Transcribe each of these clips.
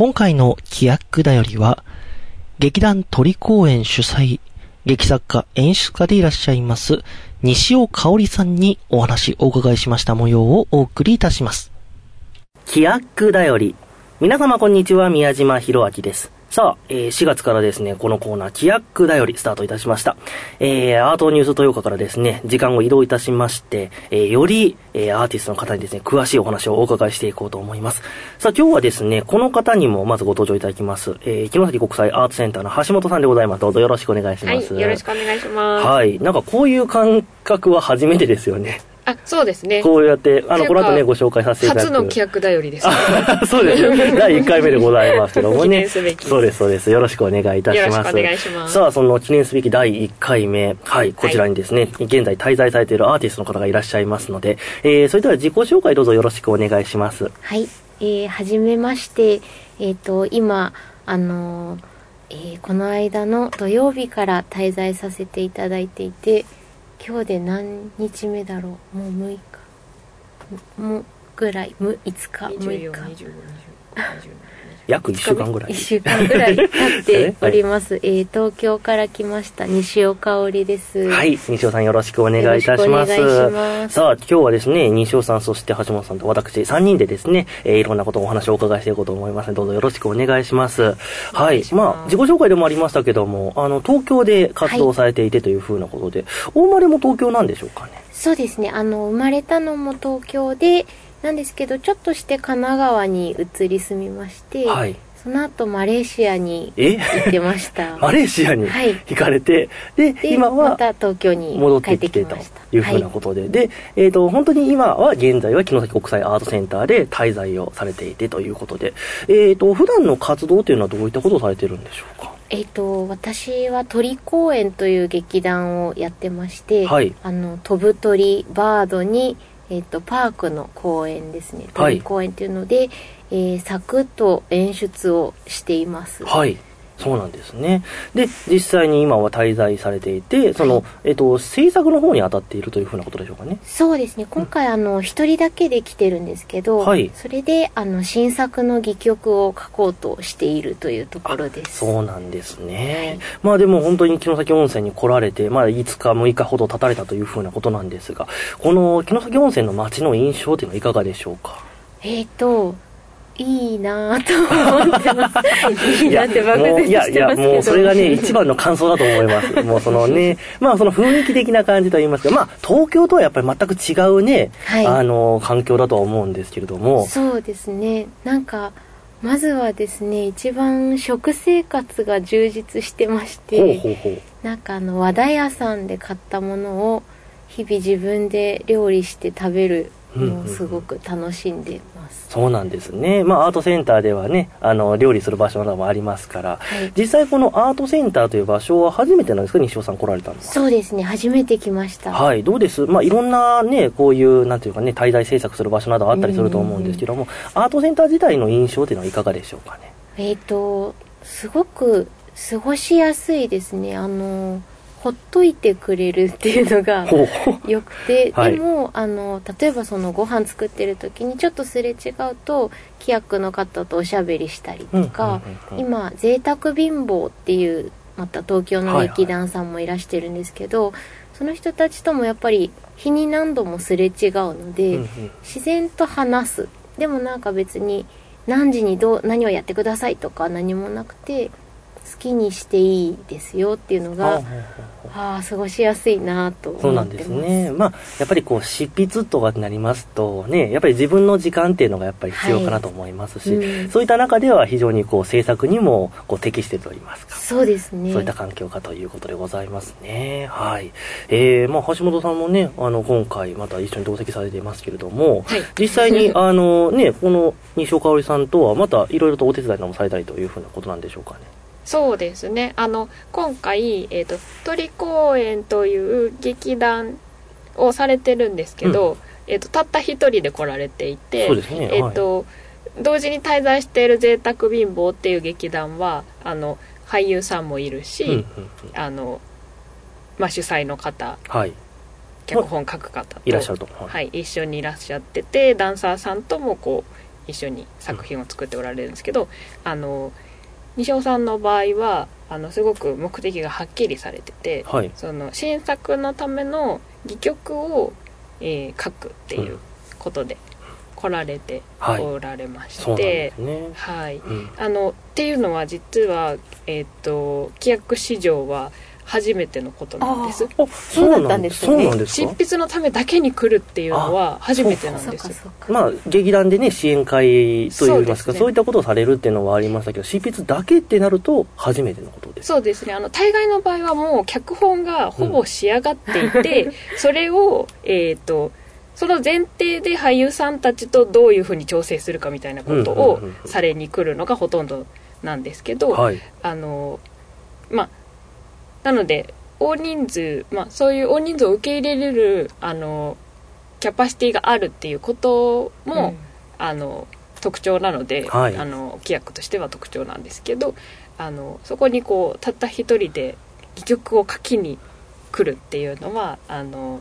今回の規約だよりは、劇団鳥公演主催、劇作家、演出家でいらっしゃいます、西尾香織さんにお話お伺いしました模様をお送りいたします。規約だより。皆様こんにちは、宮島博明です。さあ、えー、4月からですね、このコーナー、規約だよりスタートいたしました。えー、アートニュース豊岡からですね、時間を移動いたしまして、えー、より、えー、アーティストの方にですね、詳しいお話をお伺いしていこうと思います。さあ、今日はですね、この方にもまずご登場いただきます。えー、木崎国際アートセンターの橋本さんでございます。どうぞよろしくお願いします。はい、よろしくお願いします。はい、なんかこういう感覚は初めてですよね。あそうですね。こうやってあのこの後ねご紹介させていただく。初の規約だよりです、ね、そうです第1回目でございますけどもね。そうですそうです。よろしくお願いいたします。お願いします。さあその記念すべき第1回目。はいこちらにですね、はい、現在滞在されているアーティストの方がいらっしゃいますので、えー、それでは自己紹介どうぞよろしくお願いします。はい。えー、はじめまして。えっ、ー、と今あのえー、この間の土曜日から滞在させていただいていて今日で何日目だろう？もう6日。もぐらい。5日。6日約1週間ぐらい。1週間ぐらい経って おります、はい、えー、東京から来ました西尾香織です。はい。西尾さんよろしくお願いいたします。さあ今日はですね西尾さんそして橋本さんと私3人でですね、えー、いろんなことをお話をお伺いしていこうと思いますどうぞよろしくお願いします。はい。まあ自己紹介でもありましたけどもあの東京で活動されていてというふうなことで、はい、大生まれも東京なんでしょうかね？そうですね。あの生まれたのも東京でなんですけどちょっとして神奈川に移り住みまして、はい、その後マレーシアに行ってました。マレーシアに行かれて、はい、で今はまた東京に戻ってきてというふうなことで、はい、で、えーと、本当に今は現在は城崎国際アートセンターで滞在をされていてということで、えーと、普段の活動というのはどういったことをされてるんでしょうか？えーと、私は鳥公園という劇団をやってまして、はい、あの飛ぶ鳥バードにえーと、パークの公園ですね。鳥公園っていうので、はい、えー、サクッと演出をしています。はいそうなんですね。で実際に今は滞在されていてその、はい、えっと、制作の方に当たっているというふうなことでしょうかね。そうですね。今回、うん、あの一人だけで来てるんですけど、はい、それであの新作の戯曲を書こうとしているというところです。そうなんですね、はい、まあでも本当に城崎温泉に来られて、まあ、5日6日ほど経たれたというふうなことなんですがこの城崎温泉の街の印象というのはいかがでしょうか？えっ、ー、といいなと思ってます。いいなって漠然としてますけど。いや、いや、もうそれがね、一番の感想だと思います。もうそのね、まあその雰囲気的な感じと言いますか、まあ東京とはやっぱり全く違うね、はい、あの、環境だとは思うんですけれども。そうですね。なんか、まずはですね、一番食生活が充実してまして、ほうほうほうなんかあの、和田屋さんで買ったものを、日々自分で料理して食べるのをすごく楽しんでそうなんですね。まあ、アートセンターではね、あの、料理する場所などもありますから、はい、実際このアートセンターという場所は初めてなんですか、西尾さん来られたのそうですね、初めて来ました。はい、どうです？まあ、いろんなね、こういう、なんていうかね、滞在制作する場所などあったりすると思うんですけども、アートセンター自体の印象というのはいかがでしょうかね？えっ、ー、と、すごく過ごしやすいですね。あの、ほっといてくれるっていうのがよくて、はい、でもあの例えばそのご飯作ってる時にちょっとすれ違うと規約の方とおしゃべりしたりとか、今贅沢貧乏っていうまた東京の劇団さんもいらしてるんですけど、その人たちともやっぱり日に何度もすれ違うので、自然と話す。でもなんか別に何時にどう何をやってくださいとか何もなくて好きにしていいですよっていうのがああ過ごしやすいなとそうなんですね。まあやっぱりこう執筆とかになりますとねやっぱり自分の時間っていうのがやっぱり必要かなと思いますし、はいうん、そういった中では非常にこう制作にもこう適してといいますか。そうですね。そういった環境かということでございますね。はい。えー、まあ橋本さんもねあの今回また一緒に同席されていますけれども、はい、実際に あのねこの西岡織さんとはまたいろいろとお手伝いもされたりというふうなことなんでしょうかねそうですね。あの今回、えーと、鳥公園という劇団をされてるんですけど、うん、えーと、たった一人で来られていて、ね、えーと、はい、同時に滞在している「贅沢貧乏」っていう劇団はあの俳優さんもいるし、うんうんうん、あのまあ、主催の方、はい、脚本書く方といらっしゃると、はい、はい、一緒にいらっしゃっててダンサーさんともこう一緒に作品を作っておられるんですけど、あの西尾さんの場合はあのすごく目的がはっきりされてて、はい。その新作のための戯曲を、えー書くっていうことで来られてはいおられまして。はい、うん。あのっていうのは実は、えっと規約史上は初めてのことなんです。あ、そうだったんですよね。そうなんです執か筆のためだけに来るっていうのは初めてなんですまあ、劇団でね、支援会といいますか、そうそういったことをされるっていうのはありましたけど、執筆だけってなると、初めてのことです。そうですね。あの大概の場合はもう脚本がほぼ仕上がっていて、それをえっ、とその前提で俳優さんたちとどういうふうに調整するかみたいなことをうんうんうんうん。されに来るのがほとんどなんですけど、はい。あのまあなので大人数、まあ、そういう大人数を受け入れれるあのキャパシティがあるっていうことも、あの特徴なので、はい。あの規約としては特徴なんですけどあのそこにこうたった一人で戯曲を書きに来るっていうのはあの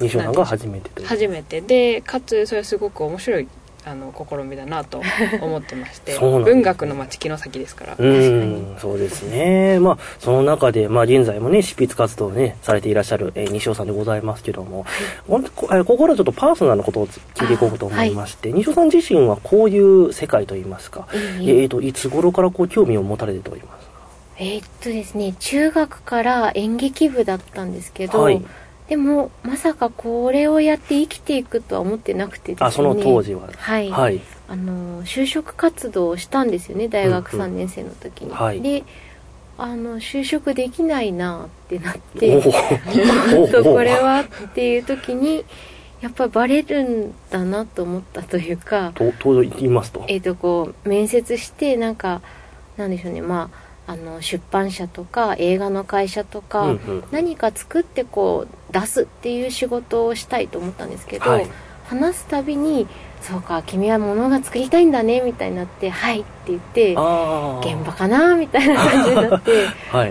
西尾さんが初めて。初めてでかつそれはすごく面白いあの試みだなと 思ってまして文学の街木の先ですから。うん、そうですね。まあ、その中で、まあ、現在もね、執筆活動をね、されていらっしゃる、えー西尾さんでございますけども、ほんとこえーここからちょっとパーソナルなことを聞いていこうと思いまして、西尾さん自身はこういう世界といいますか、ええーーと、いつ頃からこう興味を持たれてといますえーっとですね中学から演劇部だったんですけど、はいでもまさかこれをやって生きていくとは思ってなくてですねか。あ、その当時は。はい、はい。あの就職活動をしたんですよね大学3年生の時に、はいであの就職できないなってなっおて とこれはっていう時にやっぱバレるんだなと思ったというかと、と言いますと？えっ、とこう面接してなんかなんでしょうねまああの出版社とか映画の会社とか、うんうん何か作ってこう出すっていう仕事をしたいと思ったんですけど、はい話すたびに「そうか君は物が作りたいんだね」みたいになって「はい」って言って。現場かなみたいな感じになって はい。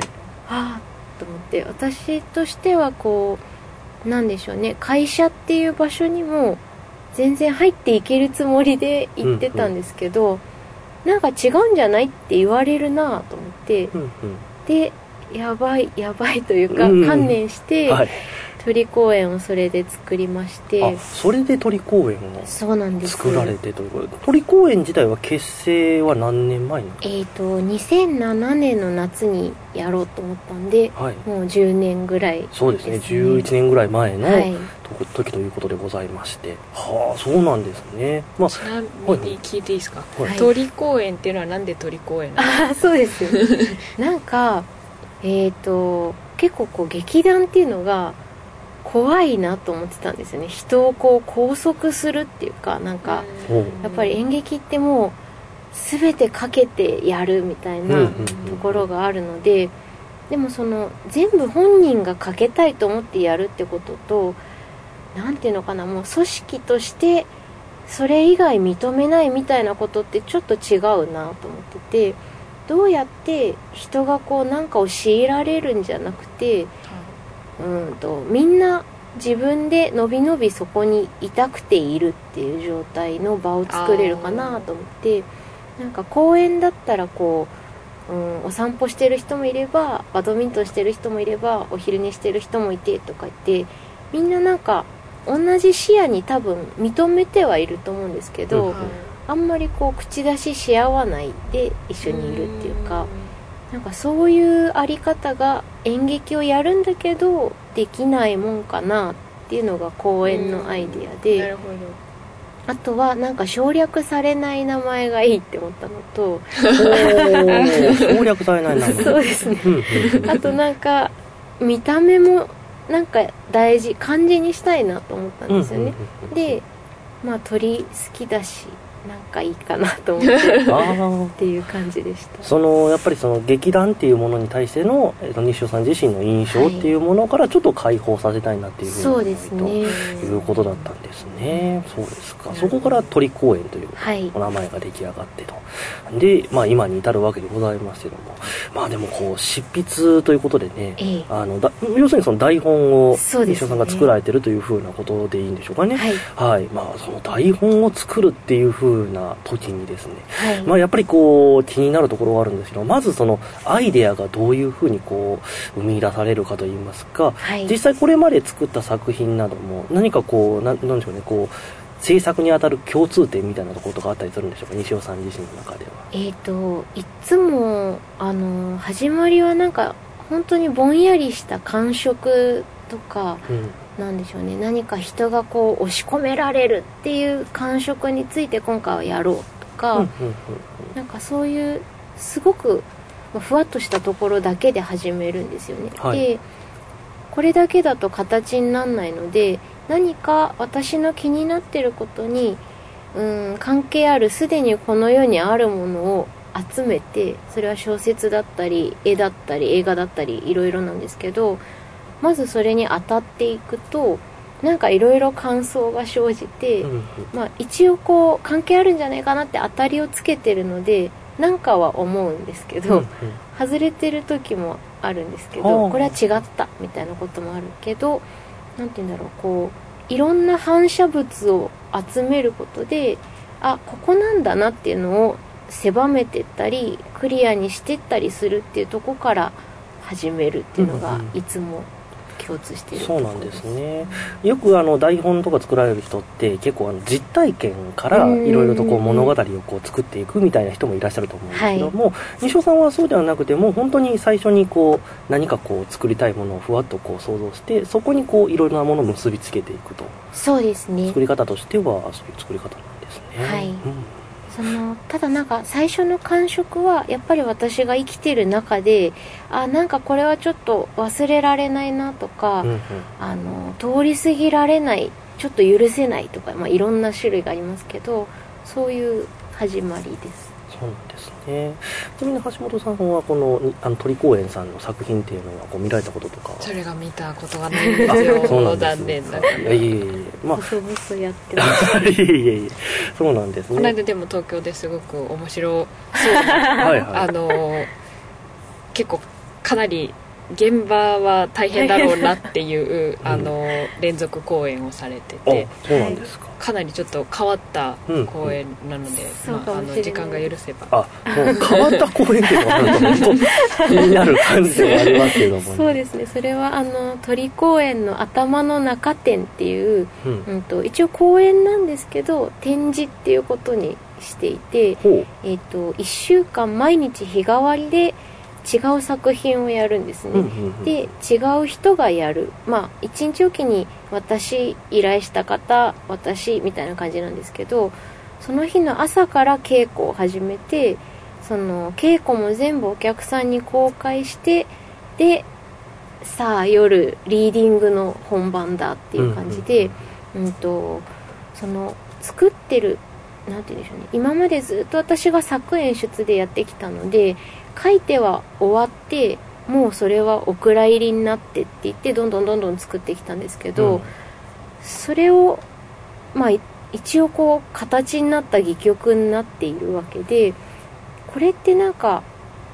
ああと思って私としてはこうなんでしょうね会社っていう場所にも全然入っていけるつもりで行ってたんですけど、なんか違うんじゃないって言われるなと思。でやばいやばいというか、うん観念して、はい。鳥公園をそれで作りまして。あ、それで鳥公園をそうなんです。作られてということで、鳥公園自体は結成は何年前にえっ、と2007年の夏にやろうと思ったんではい。もう10年ぐらいそうですね、11年ぐらい前のはい。と時ということでございまして。はあ、そうなんですね。まあち、なみに聞いていいですか、はい。鳥公園っていうのはなんで鳥公園ああそうですよね。なんかえっ、と結構こう劇団っていうのが怖いなと思ってたんですよね。人をこう拘束するっていうかなんかやっぱり演劇ってもう全てかけてやるみたいうんなうんところがあるのででもその全部本人がかけたいと思ってやるってことと何ていうのかなもう組織としてそれ以外認めないみたいなことってちょっと違うなと思っててどうやって人がこうなんかを強いられるんじゃなくてうんとみんな自分でのびのびそこにいたくているっていう状態の場を作れるかなと思ってなんか公園だったらこう、うん、お散歩してる人もいればバドミントンしてる人もいればお昼寝してる人もいてとか言ってみんななんか同じ視野に多分認めてはいると思うんですけど、うん。あんまりこう口出しし合わないで一緒にいるっていうかなんかそういうあり方が演劇をやるんだけどできないもんかなっていうのが公演のアイディアなでるほど。あとはなんか省略されない名前がいいって思ったのとお省略されないな。そうですね。あとなんか見た目もなんか大事漢字にしたいなと思ったんうんですよね、うんうん。でまあ鳥好きだしなんかいいかなと思ってっ。ていう感じでしたそのやっぱりその劇団っていうものに対しての、えーと西尾さん自身の印象っていうものからちょっと解放させたいなっていうふうにそうですねということだったんですね。そうですか。そこから鳥公園というはいお名前が出来上がってと。で、まあ今に至るわけでございますけども。まあでもこう、執筆ということでね、ええあの、だ要するにその台本を西尾さんが作られてるというふうなことでいいんでしょうかね。はいはい。まあその台本を作るっていうふううな時にですね、はい、まあ、やっぱりこう気になるところはあるんですけどまずそのアイデアがどういうふうにこう生み出されるかといいますか、はい、実際これまで作った作品なども何かこうななんでしょうねこう制作にあたる共通点みたいなところとかあったりするんでしょうか？西尾さん自身の中では。えっ、といつもあの始まりはなんか本当にぼんやりした感触とか、うん、なんでしょうね。何か人がこう押し込められるっていう感触について今回はやろうとか、うん、なんかそういうすごくふわっとしたところだけで始めるんですよね。はい、でこれだけだと形にならないので何か私の気になってることにうん関係あるすでにこの世にあるものを集めてそれは小説だったり絵だったり映画だったりいろいろなんですけどまずそれに当たっていくとなんかいろいろ感想が生じて、うんまあ、一応こう関係あるんじゃないかなって当たりをつけてるのでなんかは思うんですけど、うん外れてる時もあるんですけどこれは違ったみたいなこともあるけど何て言うんだろうこういろんな反射物を集めることであここなんだなっていうのを狭めてったりクリアにしてったりするっていうとこから始めるっていうのがいつも共通しているそうなんですね。よくあの台本とか作られる人って結構あの実体験からいろいろとこう物語をこう作っていくみたいな人もいらっしゃると思うんですけども、はい、西尾さんはそうではなくてもう本当に最初にこう何かこう作りたいものをふわっとこう想像してそこにこういろいろなものを結びつけていくと。そうですね。作り方としてはそういう作り方なんですね。はい、うんそのただなんか最初の感触はやっぱり私が生きてる中であなんかこれはちょっと忘れられないなとか、うんうん、あの通り過ぎられないちょっと許せないとか、まあ、いろんな種類がありますけどそういう始まりです。そうですね。ちなみに橋本さんはこのあの鳥公園さんの作品っていうのはこう見られたこととかそれが見たことがないんですよ。そうなん残念ながら。いえいえまあ。細々やってますいえいえいえ。そうなんですね。この間でも東京ですごく面白そうなはい、あの結構かなり現場は大変だろうなっていう、あの連続公演をされてて。そうなんですか。かなりちょっと変わった公演なので、うんまあ、あの時間が許せば。あもう変わった公演っていうのがあると本当気になる感じではありますけども、ね、そうですね。それはあの鳥公園の頭の中展っていう、うん、うんと一応公演なんですけど展示っていうことにしていて、えーと、と1週間毎日日替わりで違う作品をやるんですね、で違う人がやる。まあ一日おきに私依頼した方私みたいな感じなんですけどその日の朝から稽古を始めてその稽古も全部お客さんに公開してでさあ夜リーディングの本番だっていう感じで、うんとその作ってる何て言うんでしょうね。今までずっと私が作演出でやってきたので書いては終わってもうそれはお蔵入りになってって言ってどんどんどんどん作ってきたんですけど、うん、それをまあ一応こう形になった戯曲になっているわけでこれってなんか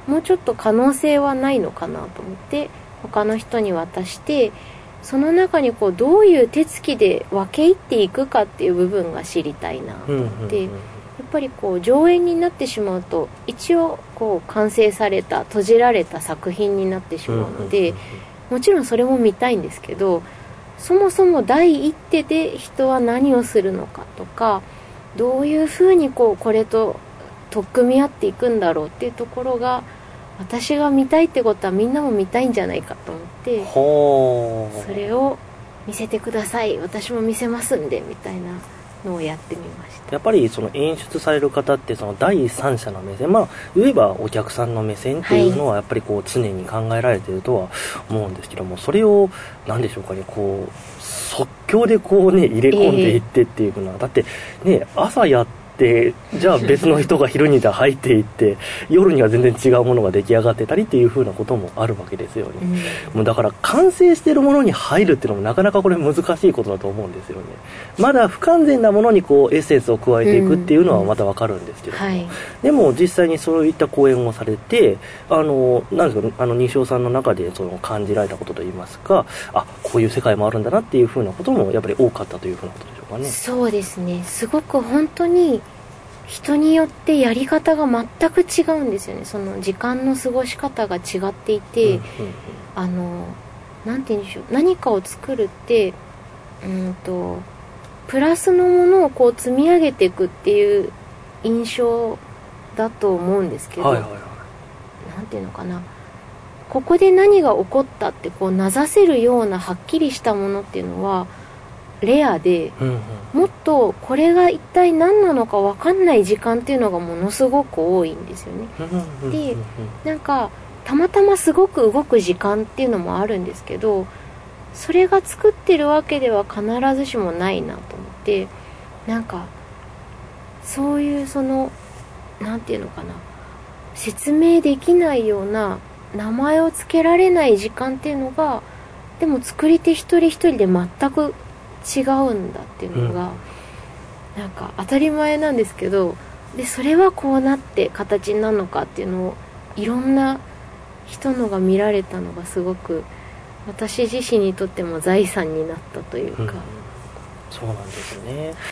もうちょっと可能性はないのかなと思って他の人に渡してその中にこうどういう手つきで分け入っていくかっていう部分が知りたいなと思って。やっぱりこう上演になってしまうと一応こう完成された閉じられた作品になってしまうのでもちろんそれも見たいんですけどそもそも第一手で人は何をするのかとかどういうふうにこうこれと取っ組み合っていくんだろうっていうところが私が見たいってことはみんなも見たいんじゃないかと思ってそれを見せてください。私も見せますんでみたいなのをやってみました。やっぱりその演出される方ってその第三者の目線まあ言えばお客さんの目線っていうのはやっぱりこう常に考えられてるとは思うんですけどもそれを何でしょうかねこう即興でこうね入れ込んでいってっていうのは、だってね朝やってでじゃあ別の人が昼にじゃ入っていって夜には全然違うものが出来上がってたりっていう風なこともあるわけですよね、うん、もうだから完成してるものに入るっていうのもなかなかこれ難しいことだと思うんですよね。まだ不完全なものにこうエッセンスを加えていくっていうのはまた分かるんですけども、うん。はい、でも実際にそういった講演をされてあのなんですかあの西尾さんの中でその感じられたことといいますかあこういう世界もあるんだなっていう風なこともやっぱり多かったという風なことでしょうかね。そうですね。すごく本当に人によってやり方が全く違うんですよね。その時間の過ごし方が違っていて、うんうんうん、あの何て言うんでしょう。何かを作るってうんとプラスのものをこう積み上げていくっていう印象だと思うんですけど、はいはいはい、なんていうのかな。ここで何が起こったってこうなざせるようなはっきりしたものっていうのはレアで、うんうん、もっとこれが一体何なのか分かんない時間っていうのがものすごく多いんですよね。でなんかたまたますごく動く時間っていうのもあるんですけどそれが作ってるわけでは必ずしもないなと思ってなんかそういうその何て言うのかな。説明できないような名前を付けられない時間っていうのがでも作り手一人一人で全く違うんだっていうのが、うん、なんか当たり前なんですけどでそれはこうなって形になるのかっていうのをいろんな人のが見られたのがすごく私自身にとっても財産になったというか、うん、そうなんですね。